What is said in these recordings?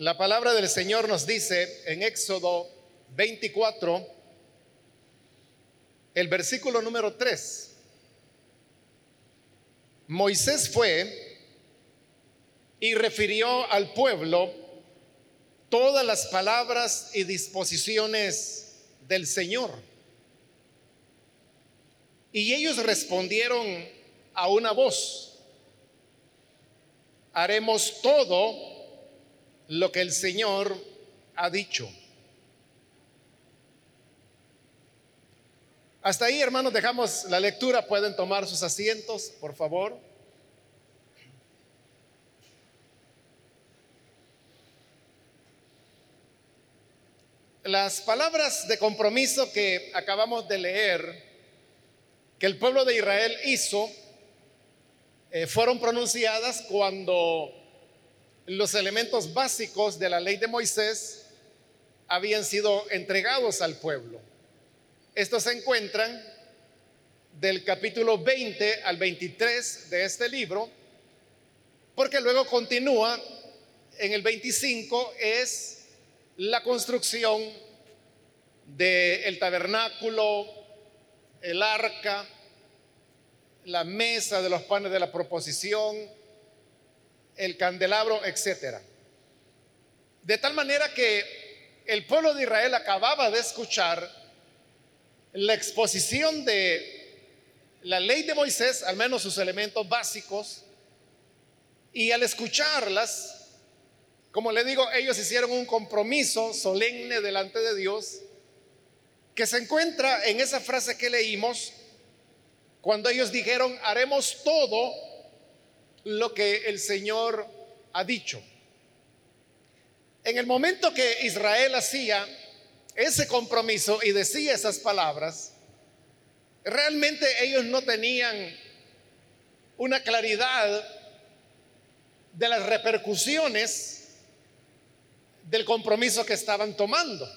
La palabra del Señor nos dice en Éxodo 24, el versículo número 3. Moisés fue y refirió al pueblo todas las palabras y disposiciones del Señor. Y ellos respondieron a una voz, haremos todo lo que el Señor ha dicho. Hasta ahí, hermanos, dejamos la lectura. Pueden tomar sus asientos, por favor. Las palabras de compromiso que acabamos de leer, que el pueblo de Israel hizo, eh, fueron pronunciadas cuando los elementos básicos de la ley de Moisés habían sido entregados al pueblo. Estos se encuentran del capítulo 20 al 23 de este libro, porque luego continúa en el 25 es la construcción del tabernáculo, el arca, la mesa de los panes de la proposición, el candelabro, etcétera. De tal manera que el pueblo de Israel acababa de escuchar la exposición de la ley de Moisés, al menos sus elementos básicos, y al escucharlas, como le digo, ellos hicieron un compromiso solemne delante de Dios que se encuentra en esa frase que leímos cuando ellos dijeron, haremos todo lo que el Señor ha dicho. En el momento que Israel hacía ese compromiso y decía esas palabras, realmente ellos no tenían una claridad de las repercusiones del compromiso que estaban tomando.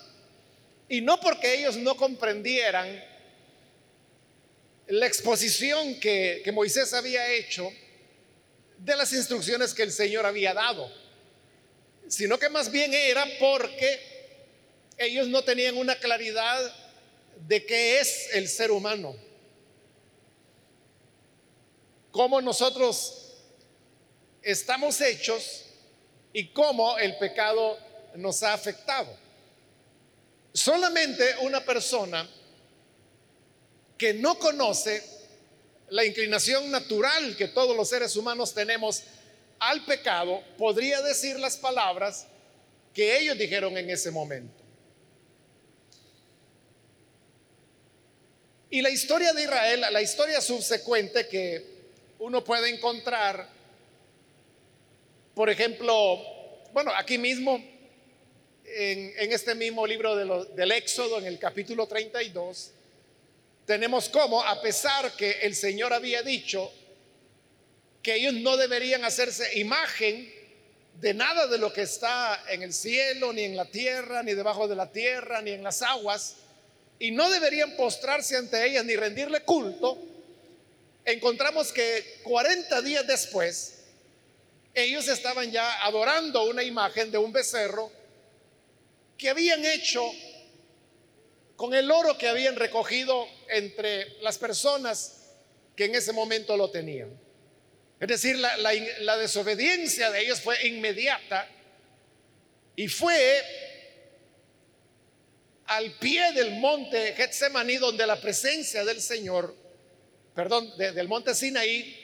Y no porque ellos no comprendieran la exposición que, Moisés había hecho de las instrucciones que el Señor había dado, sino que más bien era porque ellos no tenían una claridad de qué es el ser humano, cómo nosotros estamos hechos y cómo el pecado nos ha afectado. Solamente una persona que no conoce la inclinación natural que todos los seres humanos tenemos al pecado podría decir las palabras que ellos dijeron en ese momento. Y la historia de Israel, la historia subsecuente que uno puede encontrar, por ejemplo, bueno, aquí mismo en, este mismo libro del Éxodo, en el capítulo 32, tenemos como, a pesar que el Señor había dicho que ellos no deberían hacerse imagen de nada de lo que está en el cielo, ni en la tierra, ni debajo de la tierra, ni en las aguas, y no deberían postrarse ante ellas ni rendirle culto, encontramos que 40 días después, ellos estaban ya adorando una imagen de un becerro que habían hecho con el oro que habían recogido entre las personas que en ese momento lo tenían. Es decir, la, desobediencia de ellos fue inmediata y fue al pie del monte Getsemaní donde la presencia del Señor, perdón, del monte Sinaí,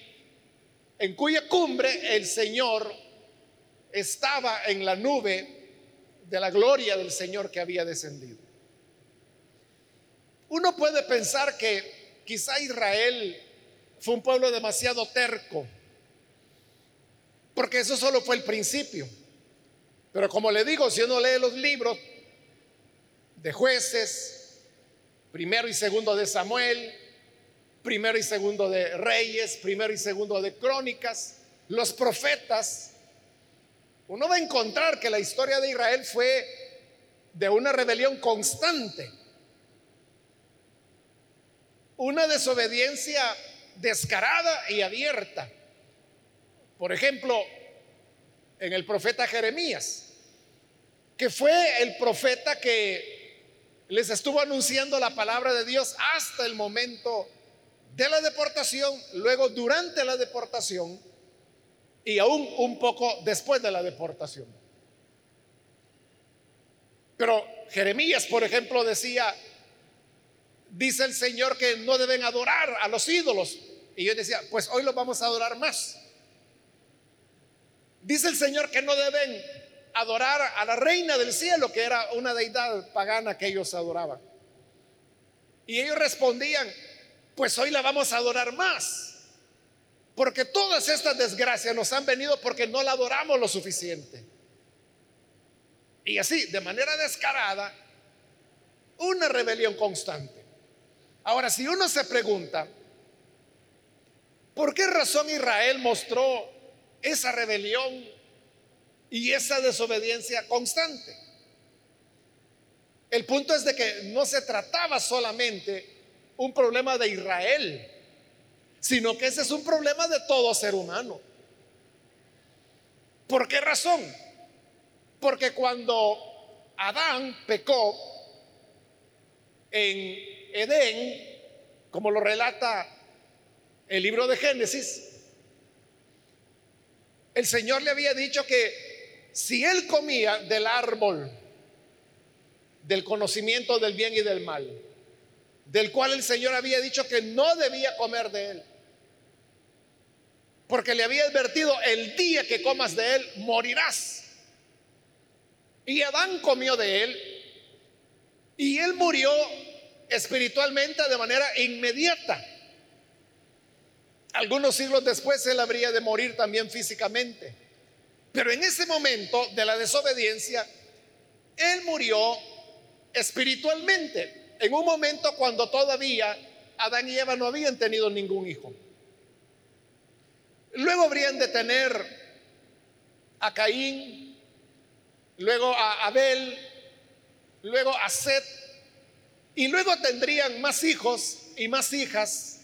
en cuya cumbre el Señor estaba en la nube de la gloria del Señor que había descendido. Uno puede pensar que quizá Israel fue un pueblo demasiado terco, porque eso solo fue el principio. Pero como le digo, si uno lee los libros de jueces, primero y segundo de Samuel, primero y segundo de reyes, primero y segundo de crónicas, los profetas, uno va a encontrar que la historia de Israel fue de una rebelión constante, una desobediencia descarada y abierta. Por ejemplo, en el profeta Jeremías, que fue el profeta que les estuvo anunciando la palabra de Dios hasta el momento de la deportación, luego durante la deportación y aún un poco después de la deportación. Pero Jeremías, por ejemplo, decía, dice el Señor que no deben adorar a los ídolos. Y yo decía, pues hoy los vamos a adorar más. Dice el Señor que no deben adorar a la reina del cielo, que era una deidad pagana que ellos adoraban. Y ellos respondían, pues hoy la vamos a adorar más. Porque todas estas desgracias nos han venido porque no la adoramos lo suficiente. Y así, de manera descarada, una rebelión constante. Ahora, si uno se pregunta, ¿por qué razón Israel mostró esa rebelión y esa desobediencia constante? El punto es de que no se trataba solamente un problema de Israel, sino que ese es un problema de todo ser humano. ¿Por qué razón? Porque cuando Adán pecó en Edén, como lo relata el libro de Génesis, el Señor le había dicho que si él comía del árbol del conocimiento del bien y del mal, del cual el Señor había dicho que no debía comer de él, porque le había advertido, el día que comas de él, morirás. Y Adán comió de él y él murió espiritualmente de manera inmediata. Algunos siglos después él habría de morir también físicamente. Pero en ese momento de la desobediencia, él murió espiritualmente, en un momento cuando todavía Adán y Eva no habían tenido ningún hijo. Luego habrían de tener a Caín, luego a Abel, luego a Set, y luego tendrían más hijos y más hijas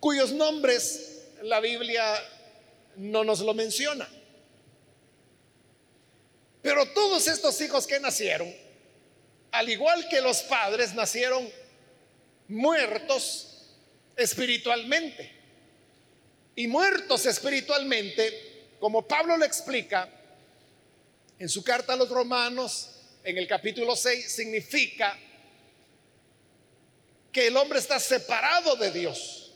cuyos nombres la Biblia no nos lo menciona. Pero todos estos hijos que nacieron, al igual que los padres, nacieron muertos espiritualmente. Y muertos espiritualmente, como Pablo lo explica en su carta a los romanos, en el capítulo 6, significa que el hombre está separado de Dios.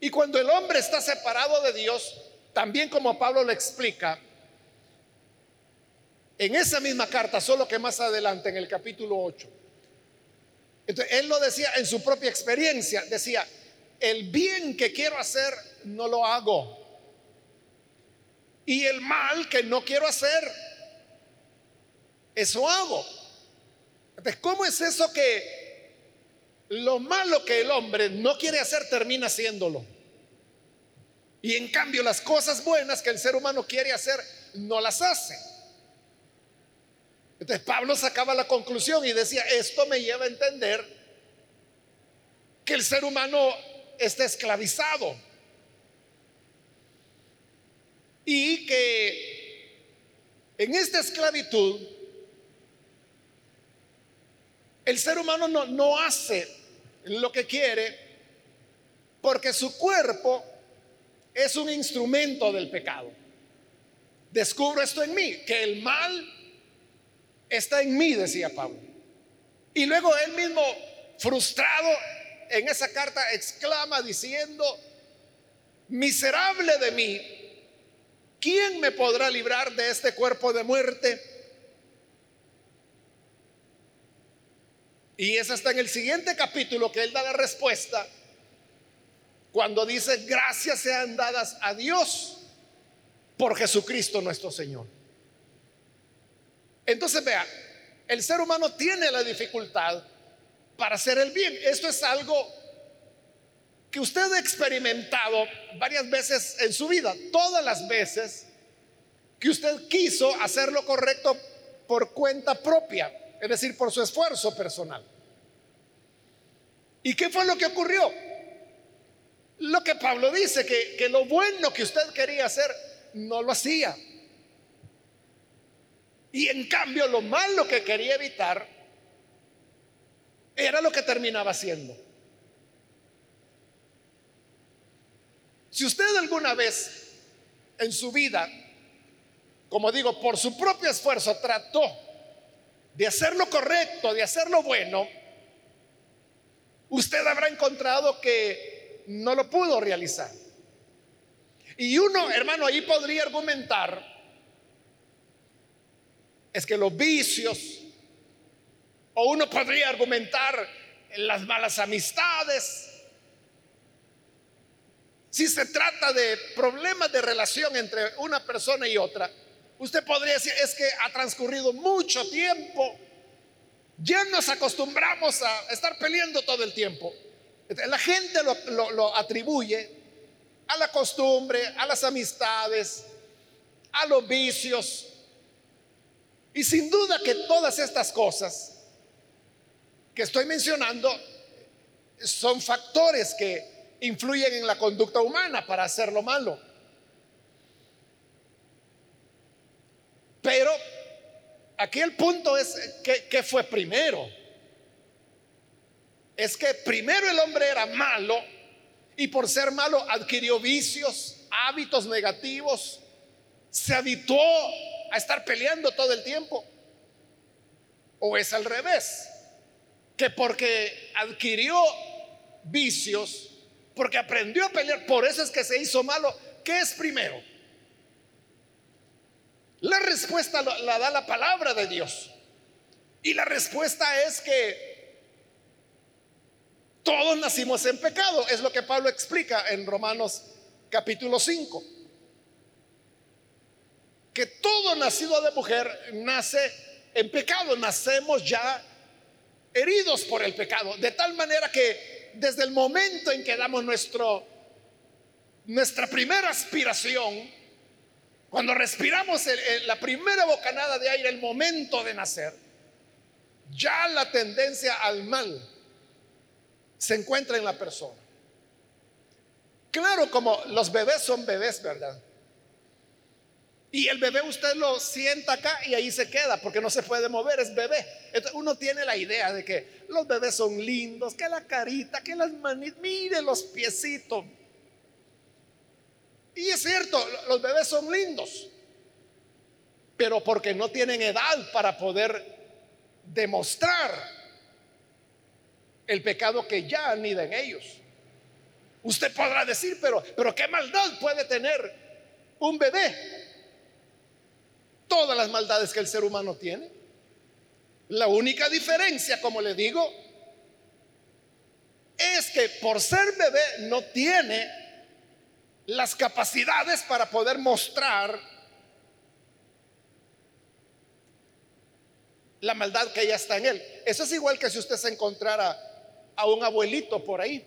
Y cuando el hombre está separado de Dios, también como Pablo lo explica, en esa misma carta, solo que más adelante, en el capítulo 8. Entonces, él lo decía en su propia experiencia, decía, el bien que quiero hacer no lo hago. Y el mal que no quiero hacer, eso hago. Entonces, ¿cómo es eso que lo malo que el hombre no quiere hacer termina haciéndolo? Y en cambio las cosas buenas que el ser humano quiere hacer no las hace. Entonces Pablo sacaba la conclusión y decía, esto me lleva a entender que el ser humano está esclavizado. Y que en esta esclavitud el ser humano no, no hace lo que quiere porque su cuerpo es un instrumento del pecado. Descubro esto en mí, que el mal está en mí, decía Pablo. Y luego él mismo, frustrado, en esa carta exclama diciendo, miserable de mí, ¿quién me podrá librar de este cuerpo de muerte? Y es hasta en el siguiente capítulo que él da la respuesta cuando dice, gracias sean dadas a Dios por Jesucristo nuestro Señor. Entonces vea, el ser humano tiene la dificultad para hacer el bien. Esto es algo que usted ha experimentado varias veces en su vida, todas las veces que usted quiso hacer lo correcto por cuenta propia, es decir, por su esfuerzo personal. ¿Y qué fue lo que ocurrió? Lo que Pablo dice, que, que lo bueno que usted quería hacer, no lo hacía. Y en cambio lo malo que quería evitar era lo que terminaba haciendo. Si usted alguna vez en su vida, como digo, por su propio esfuerzo trató de hacer lo correcto, de hacer lo bueno, usted habrá encontrado que no lo pudo realizar. Y uno, hermano, ahí podría argumentar, es que los vicios, o uno podría argumentar las malas amistades, si se trata de problemas de relación entre una persona y otra, usted podría decir, es que ha transcurrido mucho tiempo, ya nos acostumbramos a estar peleando todo el tiempo. La gente lo, atribuye a la costumbre, a las amistades, a los vicios. Y sin duda que todas estas cosas que estoy mencionando son factores que influyen en la conducta humana para hacer lo malo. Pero aquí el punto es que, fue primero. Es que primero el hombre era malo y por ser malo adquirió vicios, hábitos negativos, se habituó a estar peleando todo el tiempo. O es al revés, que porque adquirió vicios, porque aprendió a pelear, por eso es que se hizo malo. ¿Qué es primero? La respuesta la da la palabra de Dios. Y la respuesta es que todos nacimos en pecado. Es lo que Pablo explica en Romanos capítulo 5. Que todo nacido de mujer nace en pecado. Nacemos ya heridos por el pecado. De tal manera que desde el momento en que damos nuestro, nuestra primera aspiración, cuando respiramos la primera bocanada de aire, el momento de nacer, ya la tendencia al mal se encuentra en la persona. Claro, como los bebés son bebés, ¿verdad? Y el bebé usted lo sienta acá y ahí se queda porque no se puede mover, es bebé. Entonces uno tiene la idea de que los bebés son lindos, que la carita, que las manitas, mire los piecitos. Y es cierto, los bebés son lindos, pero porque no tienen edad para poder demostrar el pecado que ya anida en ellos. Usted podrá decir, pero, pero qué maldad puede tener un bebé todas las maldades que el ser humano tiene. La única diferencia, como le digo, es que por ser bebé no tiene las capacidades para poder mostrar la maldad que ya está en él. Eso es igual que si usted se encontrara a un abuelito por ahí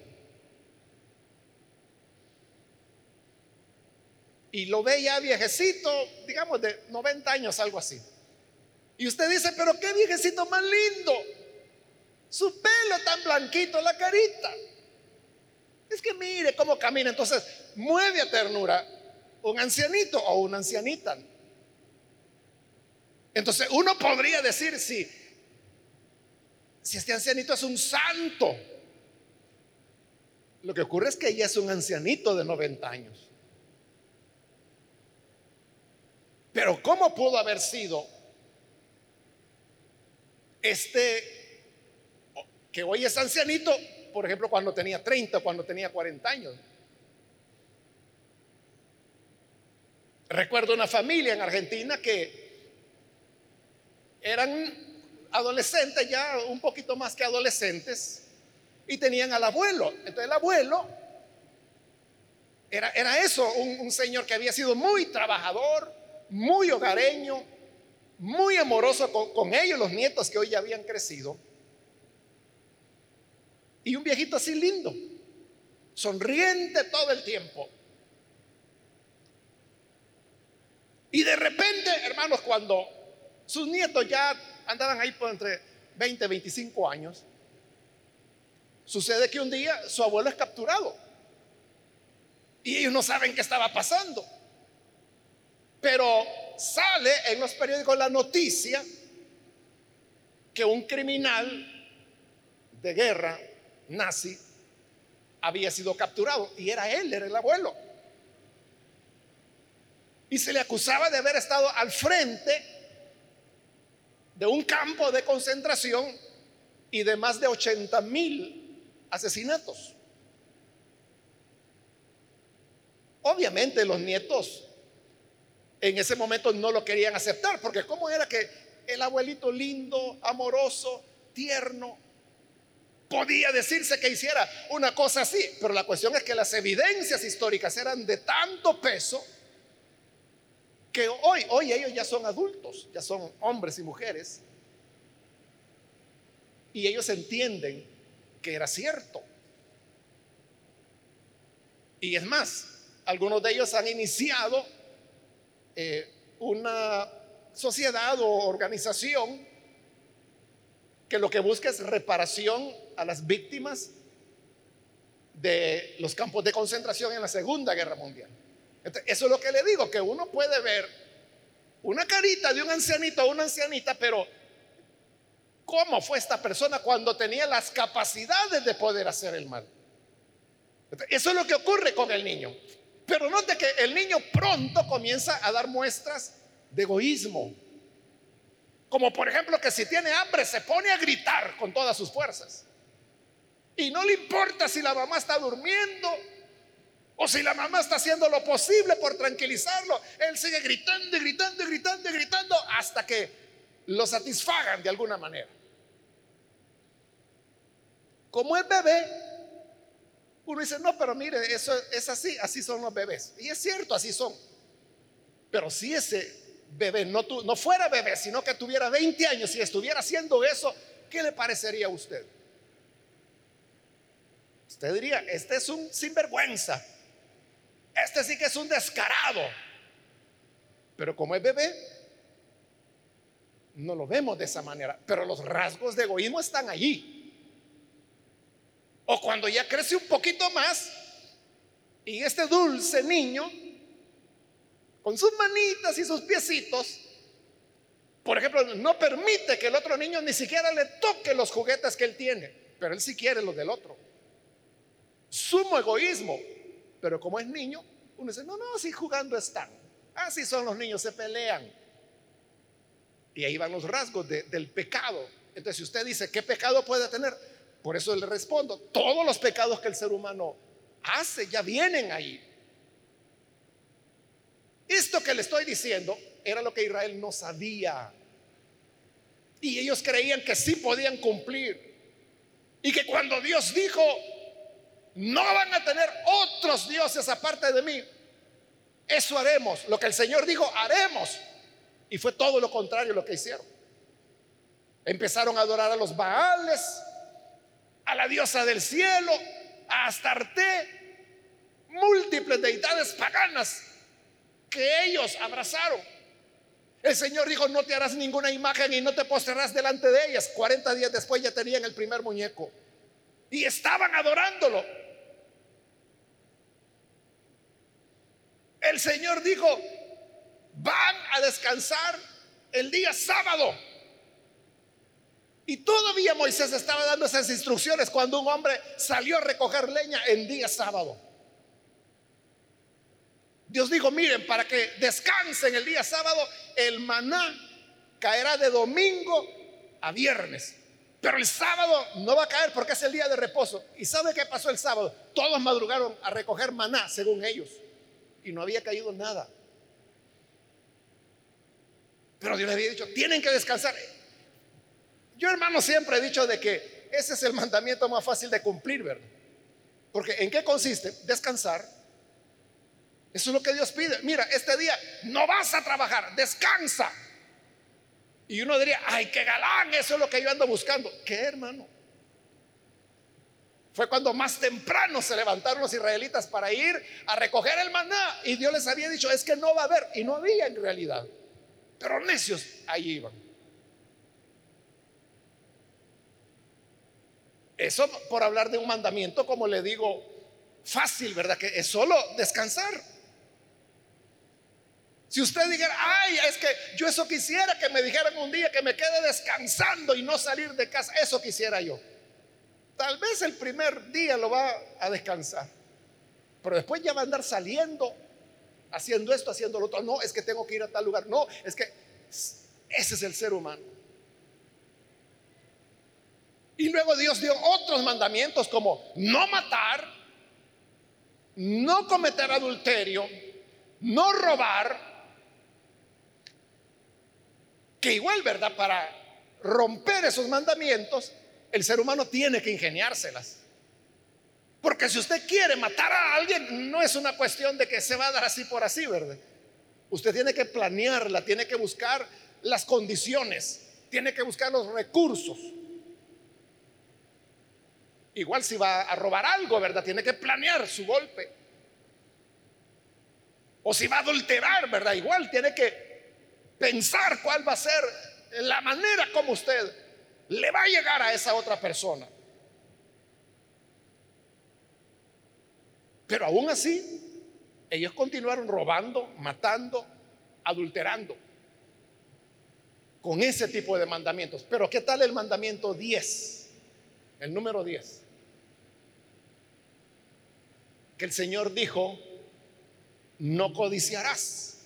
y lo ve ya viejecito, digamos de 90 años, algo así. Y usted dice, pero qué viejecito más lindo. Su pelo tan blanquito, la carita. Es que mire cómo camina. Entonces, mueve a ternura un ancianito o una ancianita. Entonces, uno podría decir si, si este ancianito es un santo. Lo que ocurre es que ella es un ancianito de 90 años. Pero ¿cómo pudo haber sido este que hoy es ancianito, por ejemplo, cuando tenía 30, cuando tenía 40 años? Recuerdo una familia en Argentina que eran adolescentes, ya un poquito más que adolescentes, y tenían al abuelo. Entonces el abuelo era, era eso, un, un señor que había sido muy trabajador, muy hogareño, muy amoroso con, ellos, los nietos que hoy ya habían crecido. Y un viejito así lindo, sonriente todo el tiempo. Y de repente, hermanos, cuando sus nietos ya andaban ahí por entre 20 y 25 años, sucede que un día su abuelo es capturado. Y ellos no saben qué estaba pasando. Pero sale en los periódicos la noticia que un criminal de guerra nazi había sido capturado y era él, era el abuelo. Y se le acusaba de haber estado al frente de un campo de concentración y de más de 80 mil asesinatos. Obviamente los nietos en ese momento no lo querían aceptar, porque ¿cómo era que el abuelito lindo, amoroso, tierno, podía decirse que hiciera una cosa así? Pero la cuestión es que las evidencias históricas eran de tanto peso que hoy, hoy ellos ya son adultos, ya son hombres y mujeres, y ellos entienden que era cierto. Y es más, algunos de ellos han iniciado eh, una sociedad o organización que lo que busca es reparación a las víctimas de los campos de concentración en la Segunda Guerra Mundial. eso es lo que le digo, que uno puede ver una carita de un ancianito o una ancianita, pero ¿cómo fue esta persona cuando tenía las capacidades de poder hacer el mal? Eso es lo que ocurre con el niño. Pero note que el niño pronto comienza a dar muestras de egoísmo. Como por ejemplo que si tiene hambre se pone a gritar con todas sus fuerzas. Y no le importa si la mamá está durmiendo o si la mamá está haciendo lo posible por tranquilizarlo. Él sigue gritando y gritando y gritando y gritando hasta que lo satisfagan de alguna manera. Como el bebé, uno dice, no, pero mire, eso es así, así son los bebés. Y es cierto, así son. Pero si ese bebé no, no fuera bebé, sino que tuviera 20 años y estuviera haciendo eso, ¿qué le parecería a usted? Usted diría, este es un sinvergüenza. Este sí que es un descarado. Pero como es bebé, no lo vemos de esa manera. Pero los rasgos de egoísmo están allí. O cuando ya crece un poquito más y este dulce niño, con sus manitas y sus piecitos, por ejemplo, no permite que el otro niño ni siquiera le toque los juguetes que él tiene, pero él sí quiere los del otro. Sumo egoísmo, pero como es niño, uno dice, no, no, así jugando están. Así son los niños, se pelean. Y ahí van los rasgos del pecado. Entonces, si usted dice, ¿qué pecado puede tener? Por eso le respondo, todos los pecados que el ser humano hace ya vienen ahí. Esto que le estoy diciendo era lo que Israel no sabía. Y ellos creían que sí podían cumplir. Y que cuando Dios dijo, no van a tener otros dioses aparte de mí, eso haremos. Lo que el Señor dijo, haremos. Y fue todo lo contrario lo que hicieron. Empezaron a adorar a los Baales, a la diosa del cielo, a Astarte, múltiples deidades paganas que ellos abrazaron. El Señor dijo, no te harás ninguna imagen y no te postrarás delante de ellas. 40 días después ya tenían el primer muñeco y estaban adorándolo. El Señor dijo, van a descansar el día sábado. Y todavía Moisés estaba dando esas instrucciones cuando un hombre salió a recoger leña en día sábado. Dios dijo, miren, para que descansen el día sábado, el maná caerá de domingo a viernes. Pero el sábado no va a caer porque es el día de reposo. ¿Y sabe qué pasó el sábado? Todos madrugaron a recoger maná, según ellos. Y no había caído nada. Pero Dios les había dicho, tienen que descansar. Yo hermano siempre he dicho de que ese es el mandamiento más fácil de cumplir, ¿verdad? Porque ¿en qué consiste? Descansar. Eso es lo que Dios pide. Mira, este día no vas a trabajar, descansa. Y uno diría, ay, qué galán, eso es lo que yo ando buscando. ¿Qué, hermano? Fue cuando más temprano se levantaron los israelitas para ir a recoger el maná. Y Dios les había dicho, es que no va a haber. Y no había en realidad. Pero necios, ahí iban. Eso por hablar de un mandamiento, como le digo, fácil, ¿verdad? Que es solo descansar. Si usted dijera, ay, es que yo eso quisiera que me dijeran un día que me quede descansando y no salir de casa, eso quisiera yo. Tal vez el primer día lo va a descansar, pero después ya va a andar saliendo, haciendo esto, haciendo lo otro. No, es que tengo que ir a tal lugar. No, es que ese es el ser humano. Y luego Dios dio otros mandamientos como no matar, no cometer adulterio, no robar, que igual, ¿verdad? Para romper esos mandamientos, el ser humano tiene que ingeniárselas. Porque si usted quiere matar a alguien, no es una cuestión de que se va a dar así por así, ¿verdad? Usted tiene que planearla, tiene que buscar las condiciones, tiene que buscar los recursos. Igual si va a robar algo, ¿verdad? Tiene que planear su golpe. O si va a adulterar, ¿verdad? Igual tiene que pensar cuál va a ser la manera como usted le va a llegar a esa otra persona. Pero aún así, ellos continuaron robando, matando, adulterando con ese tipo de mandamientos. Pero ¿qué tal el mandamiento 10? El número 10. Que el Señor dijo, no codiciarás.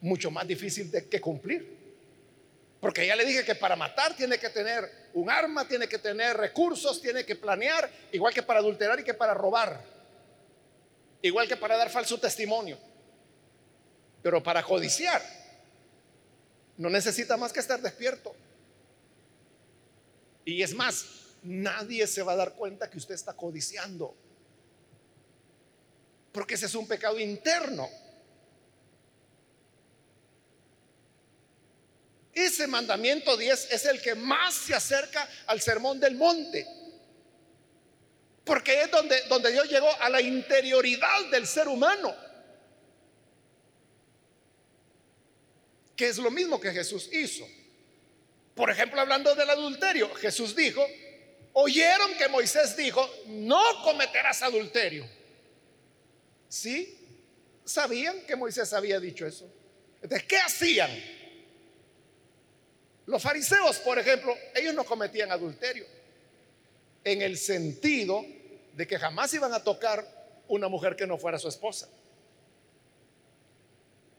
Mucho más difícil de que cumplir. Porque ya le dije que para matar tiene que tener un arma, tiene que tener recursos, tiene que planear, igual que para adulterar y que para robar, igual que para dar falso testimonio. Pero para codiciar, no necesita más que estar despierto. Y es más, nadie se va a dar cuenta que usted está codiciando. Porque ese es un pecado interno. Ese mandamiento 10 es el que más se acerca al sermón del monte. Porque es donde, donde Dios llegó a la interioridad del ser humano. Que es lo mismo que Jesús hizo. Por ejemplo, hablando del adulterio, Jesús dijo, oyeron que Moisés dijo, no cometerás adulterio. ¿Sí? ¿Sabían que Moisés había dicho eso? Entonces, ¿qué hacían? Los fariseos, por ejemplo, ellos no cometían adulterio en el sentido de que jamás iban a tocar una mujer que no fuera su esposa.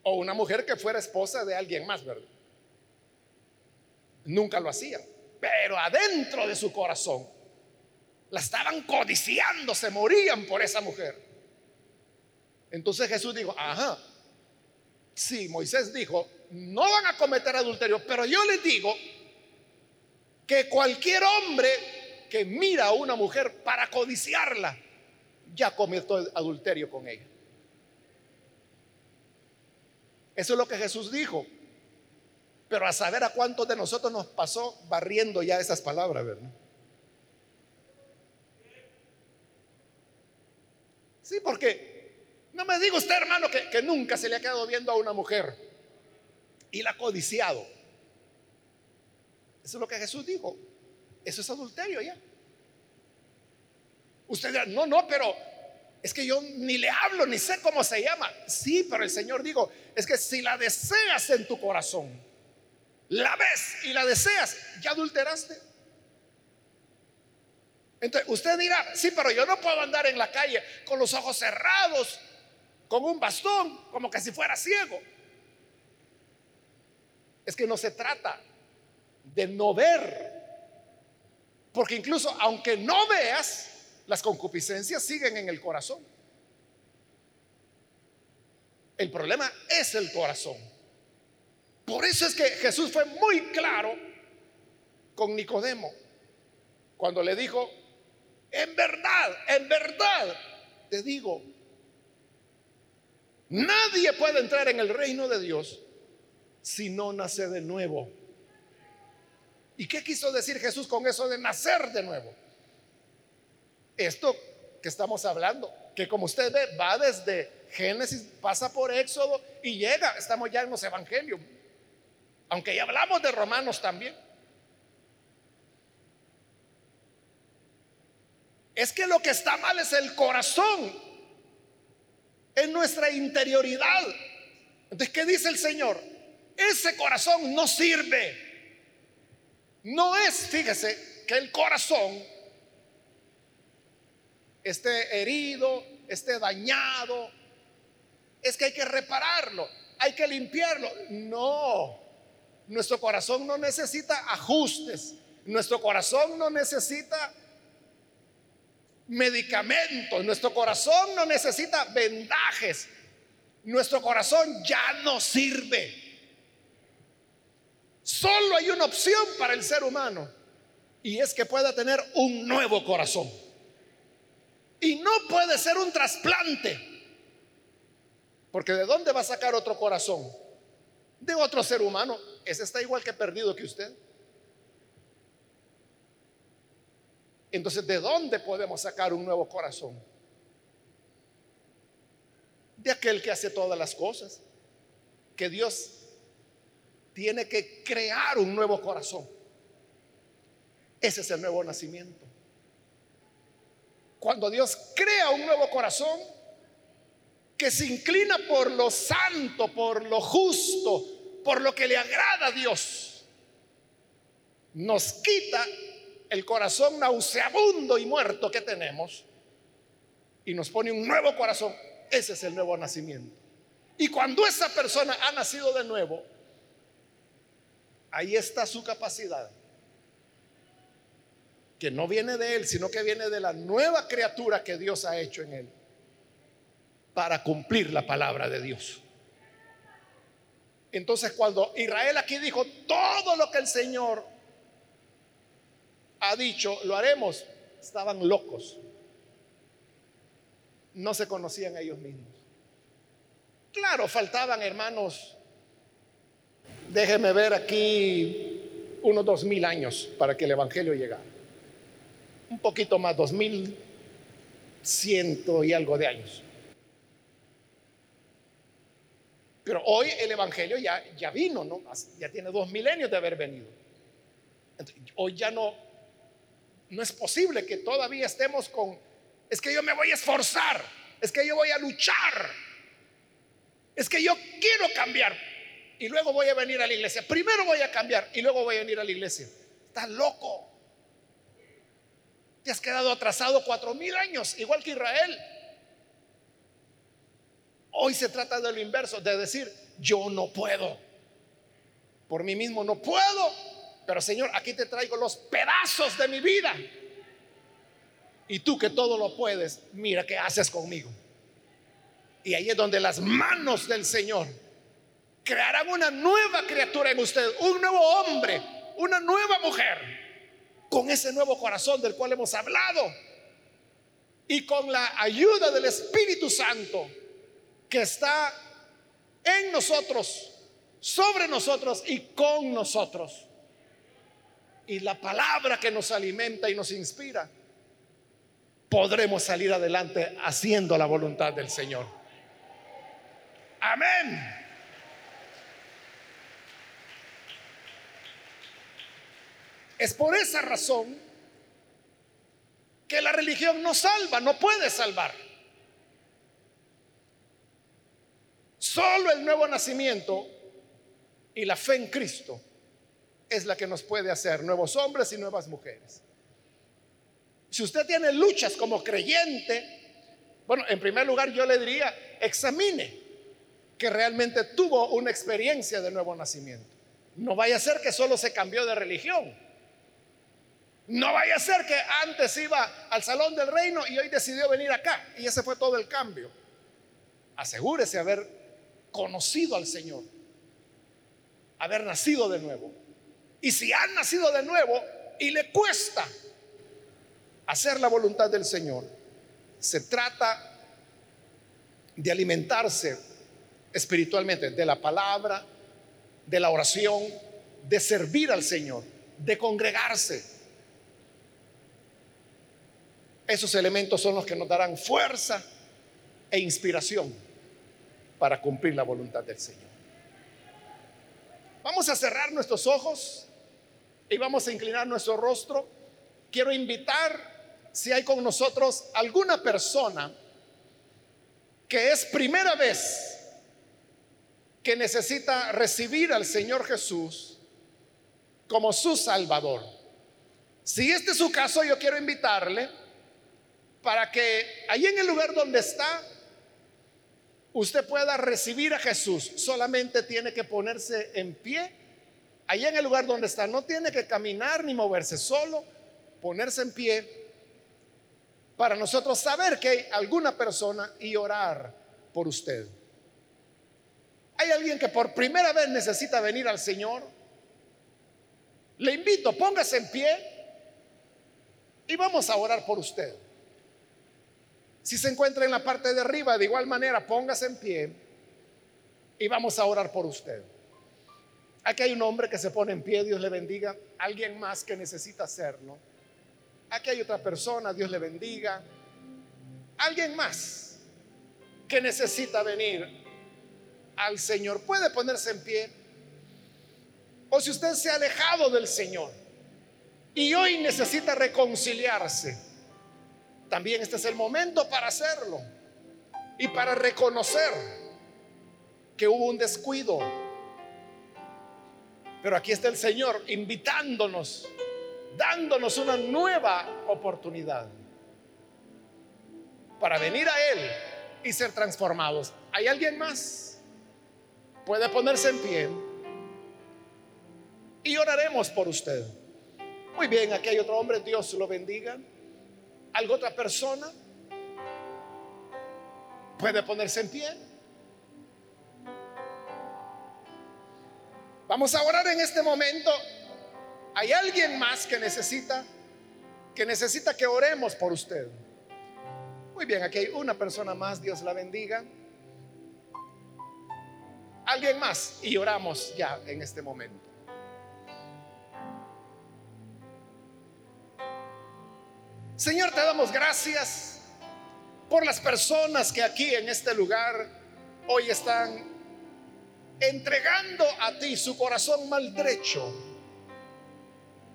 O una mujer que fuera esposa de alguien más, ¿verdad? Nunca lo hacían. Pero adentro de su corazón la estaban codiciando, se morían por esa mujer. Entonces Jesús dijo, ajá, sí, Moisés dijo, no van a cometer adulterio, pero yo les digo que cualquier hombre que mira a una mujer para codiciarla, ya cometió adulterio con ella. Eso es lo que Jesús dijo. Pero a saber a cuántos de nosotros nos pasó barriendo ya esas palabras, ¿verdad? Sí, porque no me diga usted, hermano, que, que nunca se le ha quedado viendo a una mujer y la codiciado. Eso es lo que Jesús dijo. Eso es adulterio ya. Usted dirá, no, no, pero es que yo ni le hablo, ni sé cómo se llama. Sí, pero el Señor dijo, es que si la deseas en tu corazón, la ves y la deseas, ya adulteraste. Entonces, usted dirá, sí, pero yo no puedo andar en la calle con los ojos cerrados, con un bastón, como que si fuera ciego. Es que no se trata de no ver. Porque incluso aunque no veas, las concupiscencias siguen en el corazón. El problema es el corazón. Por eso es que Jesús fue muy claro con Nicodemo cuando le dijo, en verdad, en verdad, te digo, nadie puede entrar en el reino de Dios si no nace de nuevo. ¿Y qué quiso decir Jesús con eso de nacer de nuevo? Esto que estamos hablando, que como usted ve, va desde Génesis, pasa por Éxodo y llega, estamos ya en los evangelios, aunque ya hablamos de Romanos también. Es que lo que está mal es el corazón. en nuestra interioridad. Entonces, ¿qué dice el Señor? Ese corazón no sirve. No es, fíjese, que el corazón esté herido, esté dañado. Es que hay que repararlo, hay que limpiarlo. No, nuestro corazón no necesita ajustes, nuestro corazón no necesita medicamentos, nuestro corazón no necesita vendajes, nuestro corazón ya no sirve. Solo hay una opción para el ser humano y es que pueda tener un nuevo corazón. Y no puede ser un trasplante, porque ¿de dónde va a sacar otro corazón? De otro ser humano. Ese está igual que perdido que usted. Entonces, ¿de dónde podemos sacar un nuevo corazón? De aquel que hace todas las cosas. Que Dios tiene que crear un nuevo corazón. Ese es el nuevo nacimiento. Cuando Dios crea un nuevo corazón que se inclina por lo santo, por lo justo, por lo que le agrada a Dios, nos quita el corazón nauseabundo y muerto que tenemos y nos pone un nuevo corazón. Ese es el nuevo nacimiento. Y cuando esa persona ha nacido de nuevo, ahí está su capacidad, que no viene de él, sino que viene de la nueva criatura que Dios ha hecho en él, para cumplir la palabra de Dios. Entonces cuando Israel aquí dijo todo lo que el Señor ha dicho, lo haremos, estaban locos. No se conocían ellos mismos. Claro, faltaban hermanos, déjeme ver aquí unos dos mil años para que el Evangelio llegara. Un poquito más, dos mil ciento y algo de años. Pero hoy el Evangelio ya, ya vino, ¿no? Ya tiene dos milenios de haber venido. hoy ya no no es posible que todavía estemos con, es que yo me voy a esforzar, es que yo voy a luchar, es que yo quiero cambiar y luego voy a venir a la iglesia. Primero voy a cambiar y luego voy a venir a la iglesia. Estás loco. Te has quedado atrasado cuatro mil años, igual que Israel. Hoy se trata de lo inverso, de decir, yo no puedo. Por mí mismo no puedo. Pero Señor, aquí te traigo los pedazos de mi vida. Y tú que todo lo puedes, mira qué haces conmigo. Y ahí es donde las manos del Señor crearán una nueva criatura en usted, un nuevo hombre, una nueva mujer, con ese nuevo corazón del cual hemos hablado. Y con la ayuda del Espíritu Santo que está en nosotros, sobre nosotros y con nosotros y la palabra que nos alimenta y nos inspira, podremos salir adelante haciendo la voluntad del Señor. Amén. Es por esa razón que la religión no salva, no puede salvar. Solo el nuevo nacimiento y la fe en Cristo es la que nos puede hacer nuevos hombres y nuevas mujeres. Si usted tiene luchas como creyente, bueno, en primer lugar yo le diría, examine que realmente tuvo una experiencia de nuevo nacimiento. No vaya a ser que solo se cambió de religión. No vaya a ser que antes iba al salón del reino y hoy decidió venir acá. Y ese fue todo el cambio. Asegúrese haber conocido al Señor, haber nacido de nuevo. Y si han nacido de nuevo y le cuesta hacer la voluntad del Señor, se trata de alimentarse espiritualmente de la palabra, de la oración, de servir al Señor, de congregarse. Esos elementos son los que nos darán fuerza e inspiración para cumplir la voluntad del Señor. Vamos a cerrar nuestros ojos y vamos a inclinar nuestro rostro. Quiero invitar, si hay con nosotros alguna persona que es primera vez que necesita recibir al Señor Jesús como su Salvador. Si este es su caso, yo quiero invitarle para que ahí en el lugar donde está, usted pueda recibir a Jesús. Solamente tiene que ponerse en pie, ahí en el lugar donde está. No tiene que caminar ni moverse, solo ponerse en pie para nosotros saber que hay alguna persona y orar por usted. Hay alguien que por primera vez necesita venir al Señor. Le invito, póngase en pie y vamos a orar por usted. Si se encuentra en la parte de arriba, de igual manera, póngase en pie y vamos a orar por usted. Aquí hay un hombre que se pone en pie, Dios le bendiga. Alguien más que necesita hacerlo. Aquí hay otra persona, Dios le bendiga. Alguien más que necesita venir al Señor. Puede ponerse en pie. O si usted se ha alejado del Señor y hoy necesita reconciliarse, también este es el momento para hacerlo y para reconocer que hubo un descuido. Pero aquí está el Señor invitándonos dándonos una nueva oportunidad para venir a Él y ser transformados. ¿Hay alguien más? Puede ponerse en pie y oraremos por usted. Muy bien, aquí hay otro hombre, Dios lo bendiga. ¿Algo otra persona? Puede ponerse en pie. Vamos a orar en este momento hay alguien más que necesita que necesita que oremos por usted. Muy bien, aquí hay una persona más, Dios la bendiga. Alguien más y oramos ya en este momento. Señor, te damos gracias por las personas que aquí en este lugar hoy están entregando a ti su corazón maltrecho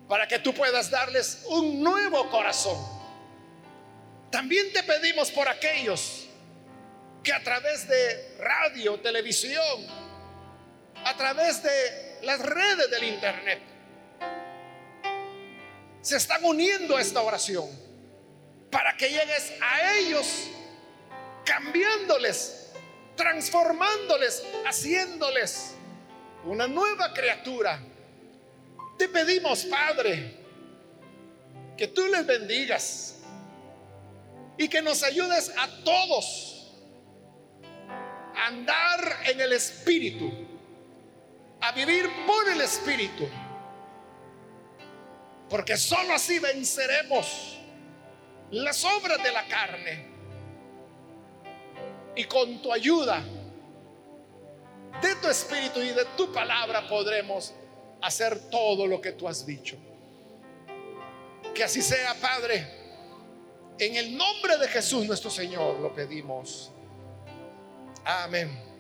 para que tú puedas darles un nuevo corazón. También te pedimos por aquellos que a través de radio, televisión, a través de las redes del Internet, se están uniendo a esta oración que llegues a ellos cambiándoles, transformándoles, haciéndoles una nueva criatura. Te pedimos, Padre, que tú les bendigas y que nos ayudes a todos a andar en el Espíritu, a vivir por el Espíritu, porque sólo así venceremos las obras de la carne y con tu ayuda de tu Espíritu y de tu palabra podremos hacer todo lo que tú has dicho. Que así sea, Padre. En el nombre de Jesús nuestro Señor lo pedimos. Amén.